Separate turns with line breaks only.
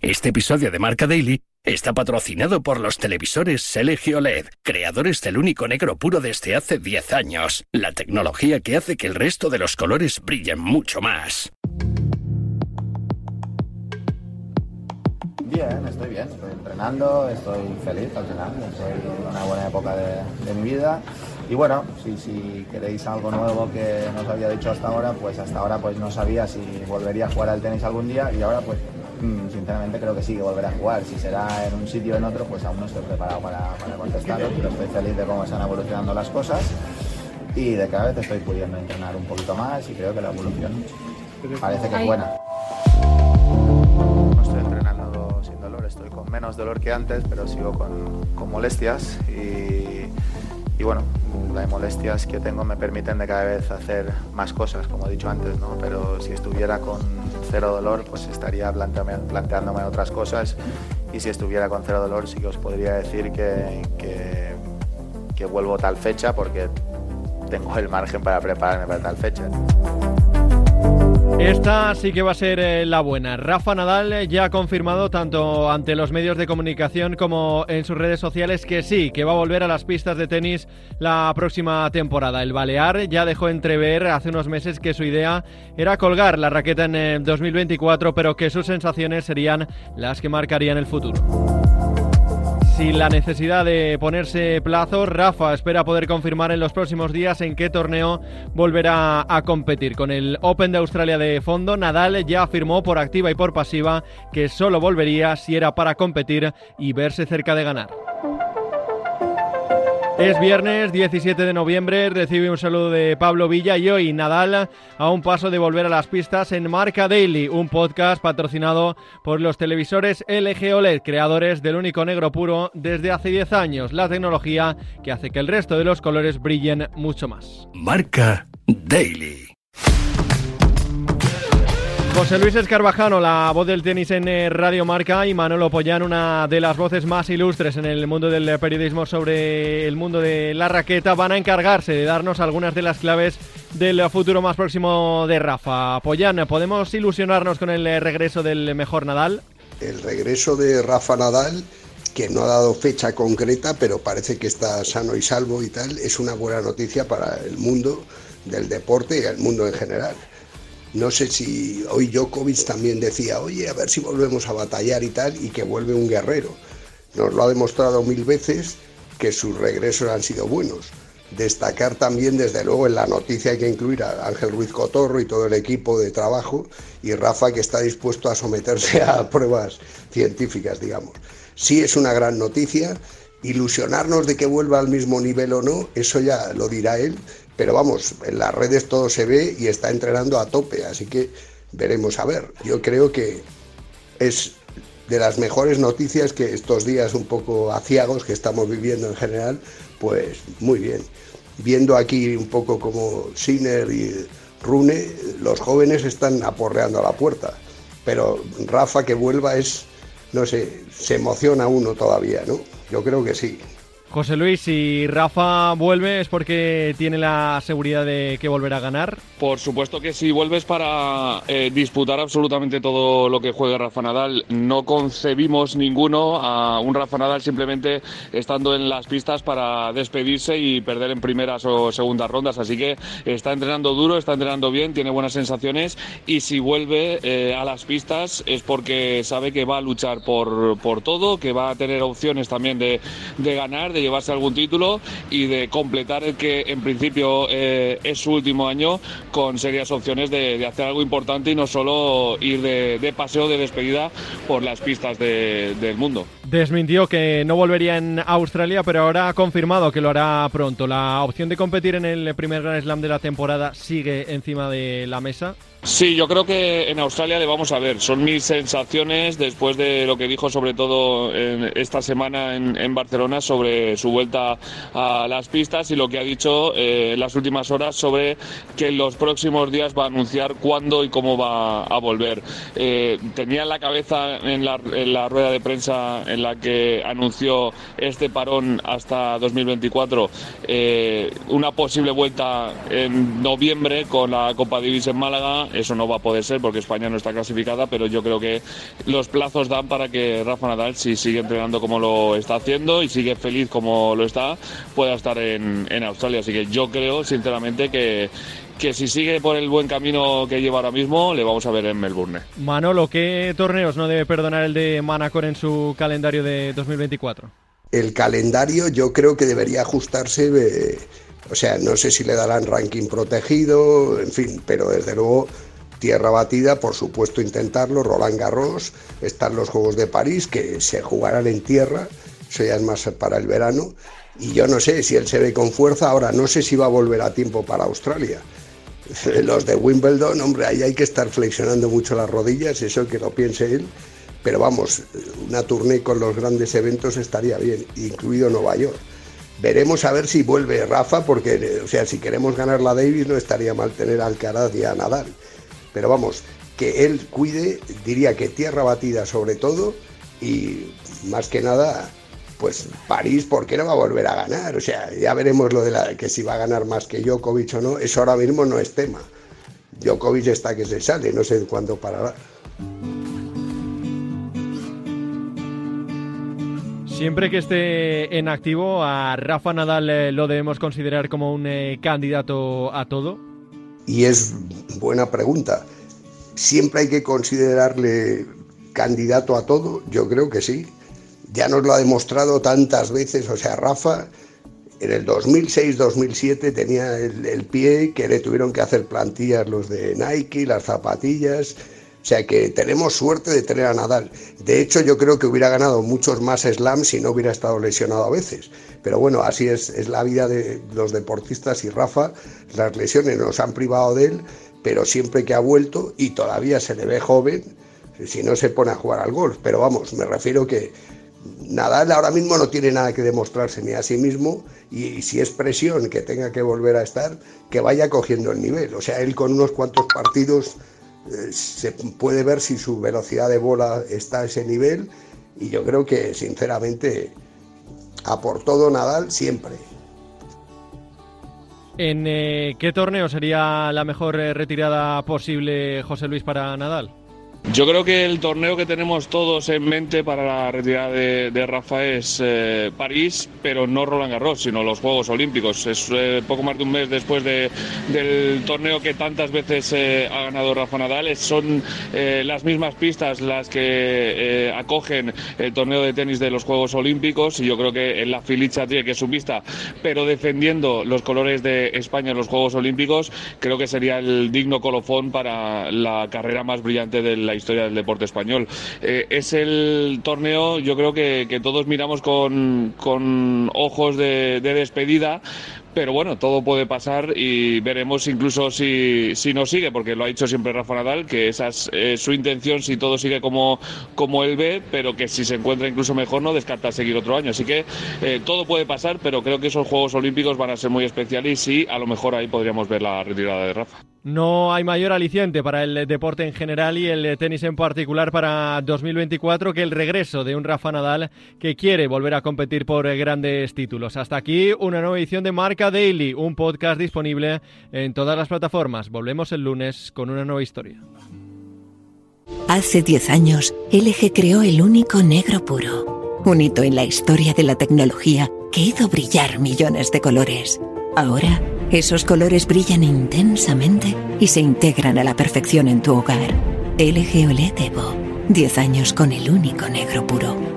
Este episodio de Marca Daily está patrocinado por los televisores Selegio LED, creadores del único negro puro desde hace 10 años, la tecnología que hace que el resto de los colores brillen mucho más.
Bien, estoy bien, estoy entrenando, estoy feliz al final, estoy en una buena época de, mi vida. Y bueno, si, queréis algo nuevo que no os había dicho hasta ahora, pues hasta ahora pues no sabía si volvería a jugar al tenis algún día y ahora pues sinceramente creo que sí que volveré a jugar. Si será en un sitio o en otro, pues aún no estoy preparado para, para contestarlo, pero estoy feliz de cómo están evolucionando las cosas y de cada vez estoy pudiendo entrenar un poquito más y creo que la evolución parece que es buena. No estoy entrenando sin dolor, estoy con menos dolor que antes, pero sigo con, con molestias y, y bueno, las molestias que tengo me permiten de cada vez hacer más cosas, como he dicho antes, ¿no? Pero si estuviera con cero dolor, pues estaría planteándome, otras cosas y si estuviera con cero dolor sí que os podría decir que, que, que vuelvo tal fecha porque tengo el margen para prepararme para tal fecha.
Esta sí que va a ser eh, la buena. Rafa Nadal ya ha confirmado tanto ante los medios de comunicación como en sus redes sociales que sí, que va a volver a las pistas de tenis la próxima temporada. El Balear ya dejó entrever hace unos meses que su idea era colgar la raqueta en eh, 2024, pero que sus sensaciones serían las que marcarían el futuro. Sin la necesidad de ponerse plazo, Rafa espera poder confirmar en los próximos días en qué torneo volverá a competir. Con el Open de Australia de fondo, Nadal ya afirmó por activa y por pasiva que solo volvería si era para competir y verse cerca de ganar. Es viernes 17 de noviembre, recibe un saludo de Pablo Villa y hoy Nadal a un paso de volver a las pistas en Marca Daily, un podcast patrocinado por los televisores LG OLED, creadores del único negro puro desde hace 10 años, la tecnología que hace que el resto de los colores brillen mucho más.
Marca Daily.
José Luis Escarbajano, la voz del tenis en eh, Radio Marca, y Manolo Pollán, una de las voces más ilustres en el mundo del periodismo sobre el mundo de la raqueta, van a encargarse de darnos algunas de las claves del futuro más próximo de Rafa. Pollán, ¿podemos ilusionarnos con el eh, regreso del mejor Nadal?
El regreso de Rafa Nadal, que no ha dado fecha concreta, pero parece que está sano y salvo y tal, es una buena noticia para el mundo del deporte y el mundo en general. No sé si hoy Djokovic también decía, oye, a ver si volvemos a batallar y tal, y que vuelve un guerrero. Nos lo ha demostrado mil veces que sus regresos han sido buenos. Destacar también, desde luego, en la noticia hay que incluir a Ángel Ruiz Cotorro y todo el equipo de trabajo, y Rafa que está dispuesto a someterse a pruebas científicas, digamos. Sí es una gran noticia, ilusionarnos de que vuelva al mismo nivel o no, eso ya lo dirá él, pero vamos, en las redes todo se ve y está entrenando a tope, así que veremos a ver. Yo creo que es de las mejores noticias que estos días un poco aciagos que estamos viviendo en general, pues muy bien. Viendo aquí un poco como Sinner y Rune, los jóvenes están aporreando a la puerta, pero Rafa que vuelva es, no sé, se emociona uno todavía, ¿no? Yo creo que sí.
José Luis, si Rafa vuelve es porque tiene la seguridad de que volverá a ganar.
Por supuesto que si vuelves para eh, disputar absolutamente todo lo que juegue Rafa Nadal. No concebimos ninguno a un Rafa Nadal simplemente estando en las pistas para despedirse y perder en primeras o segundas rondas. Así que está entrenando duro, está entrenando bien, tiene buenas sensaciones y si vuelve eh, a las pistas es porque sabe que va a luchar por, por todo, que va a tener opciones también de, de ganar, llevarse algún título y de completar el que en principio eh, es su último año con serias opciones de, de, hacer algo importante y no solo ir de, de paseo de despedida por las pistas de, del mundo.
Desmintió que no volvería en Australia, pero ahora ha confirmado que lo hará pronto. La opción de competir en el primer Grand Slam de la temporada sigue encima de la mesa.
Sí, yo creo que en Australia le vamos a ver. Son mis sensaciones después de lo que dijo sobre todo esta semana en, Barcelona sobre su vuelta a las pistas y lo que ha dicho eh, en las últimas horas sobre que en los próximos días va a anunciar cuándo y cómo va a volver. Eh, tenía en la cabeza en la, rueda de prensa en en la que anunció este parón hasta 2024, eh, una posible vuelta en noviembre con la Copa Davis en Málaga. Eso no va a poder ser porque España no está clasificada, pero yo creo que los plazos dan para que Rafa Nadal, si sigue entrenando como lo está haciendo y sigue feliz como lo está, pueda estar en, en Australia. Así que yo creo, sinceramente, que que si sigue por el buen camino que lleva ahora mismo, le vamos a ver en Melbourne.
Manolo, ¿qué torneos no debe perdonar el de Manacor en su calendario de 2024?
El calendario yo creo que debería ajustarse, eh, o sea, no sé si le darán ranking protegido, en fin, pero desde luego tierra batida, por supuesto intentarlo, Roland Garros, están los Juegos de París que se jugarán en tierra, eso ya es más para el verano, y yo no sé si él se ve con fuerza, ahora no sé si va a volver a tiempo para Australia. Los de Wimbledon, hombre, ahí hay que estar flexionando mucho las rodillas, eso que lo piense él. Pero vamos, una tournée con los grandes eventos estaría bien, incluido Nueva York. Veremos a ver si vuelve Rafa, porque, o sea, si queremos ganar la Davis no estaría mal tener a Alcaraz y a Nadal. Pero vamos, que él cuide, diría que tierra batida sobre todo, y más que nada pues París, ¿por qué no va a volver a ganar? O sea, ya veremos lo de la, que si va a ganar más que Djokovic o no, eso ahora mismo no es tema. Djokovic está que se sale, no sé cuándo parará.
Siempre que esté en activo, a Rafa Nadal eh, lo debemos considerar como un eh, candidato a todo.
Y es buena pregunta. ¿Siempre hay que considerarle candidato a todo? Yo creo que sí ya nos lo ha demostrado tantas veces, o sea, Rafa en el 2006-2007 tenía el, pie que le tuvieron que hacer plantillas los de Nike, las zapatillas, o sea que tenemos suerte de tener a Nadal. De hecho, yo creo que hubiera ganado muchos más slams si no hubiera estado lesionado a veces. Pero bueno, así es, es la vida de los deportistas y Rafa, las lesiones nos han privado de él, pero siempre que ha vuelto y todavía se le ve joven, si no se pone a jugar al golf. Pero vamos, me refiero que Nadal ahora mismo no tiene nada que demostrarse ni a sí mismo y, si es presión que tenga que volver a estar, que vaya cogiendo el nivel. O sea, él con unos cuantos partidos eh, se puede ver si su velocidad de bola está a ese nivel y yo creo que sinceramente a por todo Nadal siempre.
¿En eh, qué torneo sería la mejor eh, retirada posible, José Luis, para Nadal?
Yo creo que el torneo que tenemos todos en mente para la retirada de, Rafa es eh, París, pero no Roland Garros, sino los Juegos Olímpicos. Es eh, poco más de un mes después del torneo que tantas veces eh, ha ganado Rafa Nadal. son las mismas pistas las que acogen el torneo de tenis de los Juegos Olímpicos y yo creo que en la Filicha tiene que es su pista, pero defendiendo los colores de España en los Juegos Olímpicos, creo que sería el digno colofón para la carrera más brillante del la historia del deporte español. Eh, es el torneo, yo creo que, todos miramos con, con ojos de, despedida, pero bueno, todo puede pasar y veremos incluso si, si no sigue, porque lo ha dicho siempre Rafa Nadal, que esa es su intención si todo sigue como, como él ve, pero que si se encuentra incluso mejor no descarta seguir otro año. Así que eh, todo puede pasar, pero creo que esos Juegos Olímpicos van a ser muy especiales y a lo mejor ahí podríamos ver la retirada de Rafa.
No hay mayor aliciente para el deporte en general y el tenis en particular para 2024 que el regreso de un Rafa Nadal que quiere volver a competir por grandes títulos. Hasta aquí una nueva edición de Marca Daily, un podcast disponible en todas las plataformas. Volvemos el lunes con una nueva historia.
Hace 10 años, LG creó el único negro puro, un hito en la historia de la tecnología que hizo brillar millones de colores. Ahora, esos colores brillan intensamente y se integran a la perfección en tu hogar. LG OLED Evo. 10 años con el único negro puro.